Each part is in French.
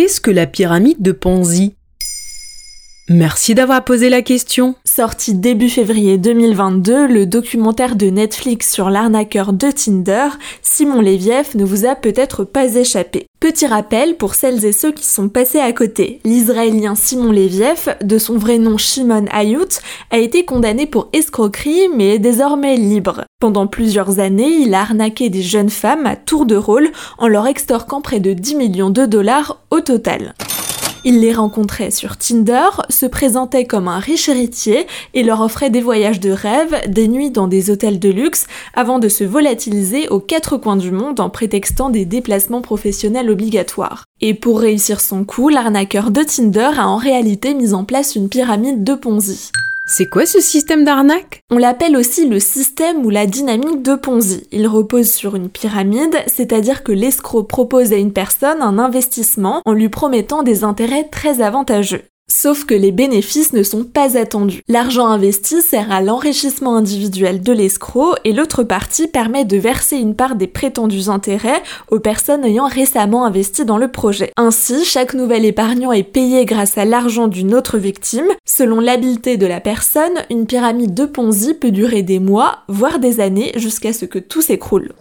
Qu'est-ce que la pyramide de Ponzi Merci d'avoir posé la question. Sorti début février 2022, le documentaire de Netflix sur l'arnaqueur de Tinder, Simon Leviev ne vous a peut-être pas échappé. Petit rappel pour celles et ceux qui sont passés à côté. L'Israélien Simon Leviev, de son vrai nom Shimon Ayut, a été condamné pour escroquerie mais est désormais libre. Pendant plusieurs années, il a arnaqué des jeunes femmes à tour de rôle en leur extorquant près de 10 millions de dollars au total. Il les rencontrait sur Tinder, se présentait comme un riche héritier et leur offrait des voyages de rêve, des nuits dans des hôtels de luxe, avant de se volatiliser aux quatre coins du monde en prétextant des déplacements professionnels obligatoires. Et pour réussir son coup, l'arnaqueur de Tinder a en réalité mis en place une pyramide de Ponzi. C'est quoi ce système d'arnaque? On l'appelle aussi le système ou la dynamique de Ponzi. Il repose sur une pyramide, c'est-à-dire que l'escroc propose à une personne un investissement en lui promettant des intérêts très avantageux. Sauf que les bénéfices ne sont pas attendus. L'argent investi sert à l'enrichissement individuel de l'escroc et l'autre partie permet de verser une part des prétendus intérêts aux personnes ayant récemment investi dans le projet. Ainsi, chaque nouvel épargnant est payé grâce à l'argent d'une autre victime. Selon l'habileté de la personne, une pyramide de Ponzi peut durer des mois, voire des années, jusqu'à ce que tout s'écroule.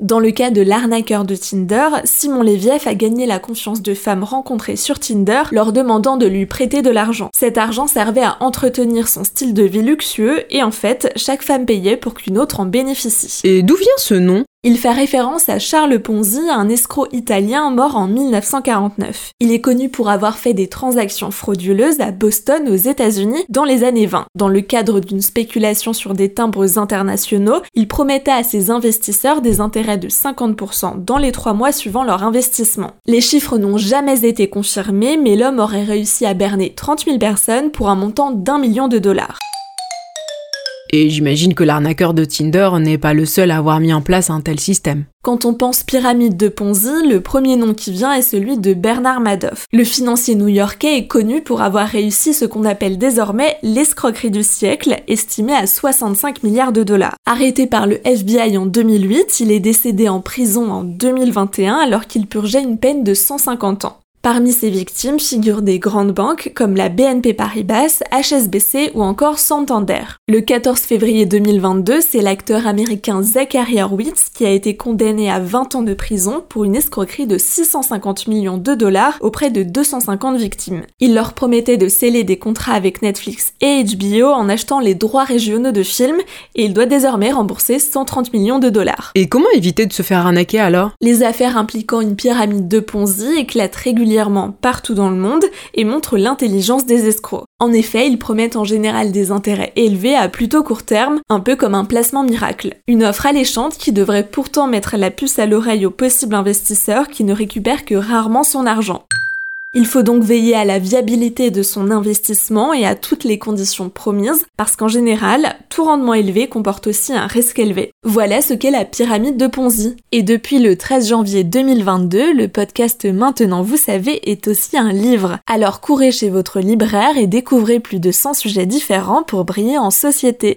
Dans le cas de l'arnaqueur de Tinder, Simon Leviev a gagné la confiance de femmes rencontrées sur Tinder leur demandant de lui prêter de l'argent. Cet argent servait à entretenir son style de vie luxueux et en fait, chaque femme payait pour qu'une autre en bénéficie. Et d'où vient ce nom? Il fait référence à Charles Ponzi, un escroc italien mort en 1949. Il est connu pour avoir fait des transactions frauduleuses à Boston aux États-Unis dans les années 20. Dans le cadre d'une spéculation sur des timbres internationaux, il promettait à ses investisseurs des intérêts de 50% dans les trois mois suivant leur investissement. Les chiffres n'ont jamais été confirmés, mais l'homme aurait réussi à berner 30 000 personnes pour un montant d'un million de dollars. Et j'imagine que l'arnaqueur de Tinder n'est pas le seul à avoir mis en place un tel système. Quand on pense pyramide de Ponzi, le premier nom qui vient est celui de Bernard Madoff. Le financier new-yorkais est connu pour avoir réussi ce qu'on appelle désormais l'escroquerie du siècle, estimée à 65 milliards de dollars. Arrêté par le FBI en 2008, il est décédé en prison en 2021 alors qu'il purgeait une peine de 150 ans. Parmi ces victimes figurent des grandes banques comme la BNP Paribas, HSBC ou encore Santander. Le 14 février 2022, c'est l'acteur américain Zachary Horwitz qui a été condamné à 20 ans de prison pour une escroquerie de 650 millions de dollars auprès de 250 victimes. Il leur promettait de sceller des contrats avec Netflix et HBO en achetant les droits régionaux de films et il doit désormais rembourser 130 millions de dollars. Et comment éviter de se faire arnaquer alors? Les affaires impliquant une pyramide de Ponzi éclatent régulièrement partout dans le monde et montrent l'intelligence des escrocs. En effet, ils promettent en général des intérêts élevés à plutôt court terme, un peu comme un placement miracle. Une offre alléchante qui devrait pourtant mettre la puce à l'oreille aux possibles investisseurs qui ne récupèrent que rarement son argent. Il faut donc veiller à la viabilité de son investissement et à toutes les conditions promises, parce qu'en général, tout rendement élevé comporte aussi un risque élevé. Voilà ce qu'est la pyramide de Ponzi. Et depuis le 13 janvier 2022, le podcast Maintenant vous savez est aussi un livre. Alors courez chez votre libraire et découvrez plus de 100 sujets différents pour briller en société.